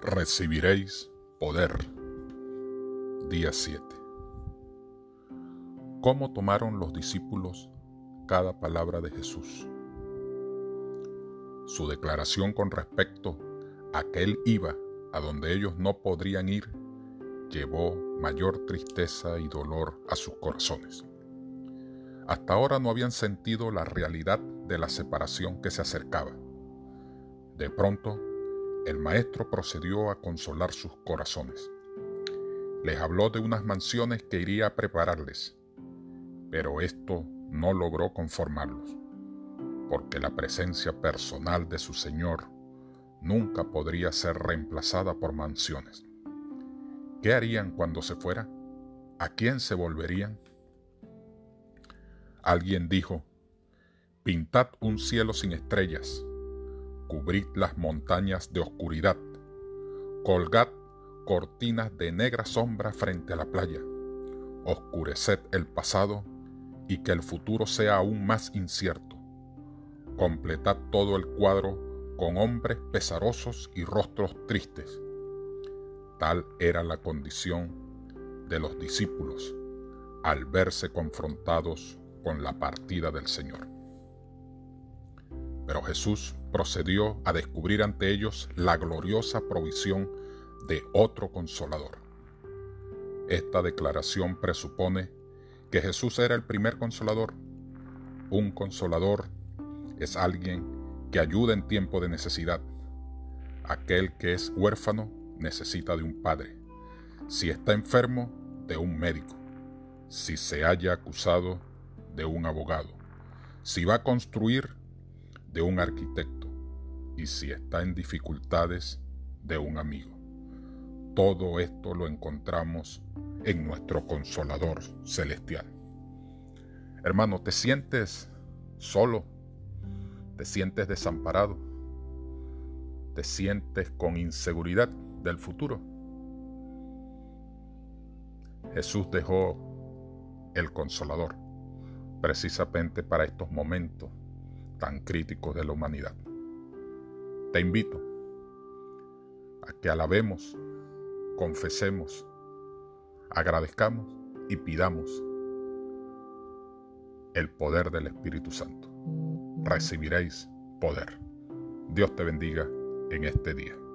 Recibiréis poder. Día 7. ¿Cómo tomaron los discípulos cada palabra de Jesús? Su declaración con respecto a que Él iba a donde ellos no podrían ir llevó mayor tristeza y dolor a sus corazones. Hasta ahora no habían sentido la realidad de la separación que se acercaba. De pronto, el maestro procedió a consolar sus corazones. Les habló de unas mansiones que iría a prepararles, pero esto no logró conformarlos, porque la presencia personal de su Señor nunca podría ser reemplazada por mansiones. ¿Qué harían cuando se fuera? ¿A quién se volverían? Alguien dijo, Pintad un cielo sin estrellas cubrid las montañas de oscuridad, colgad cortinas de negra sombra frente a la playa, oscureced el pasado y que el futuro sea aún más incierto. Completad todo el cuadro con hombres pesarosos y rostros tristes. Tal era la condición de los discípulos al verse confrontados con la partida del Señor. Pero Jesús procedió a descubrir ante ellos la gloriosa provisión de otro consolador. Esta declaración presupone que Jesús era el primer consolador. Un consolador es alguien que ayuda en tiempo de necesidad. Aquel que es huérfano necesita de un padre. Si está enfermo, de un médico. Si se haya acusado, de un abogado. Si va a construir, de un arquitecto y si está en dificultades, de un amigo. Todo esto lo encontramos en nuestro consolador celestial. Hermano, ¿te sientes solo? ¿Te sientes desamparado? ¿Te sientes con inseguridad del futuro? Jesús dejó el consolador precisamente para estos momentos tan críticos de la humanidad. Te invito a que alabemos, confesemos, agradezcamos y pidamos el poder del Espíritu Santo. Recibiréis poder. Dios te bendiga en este día.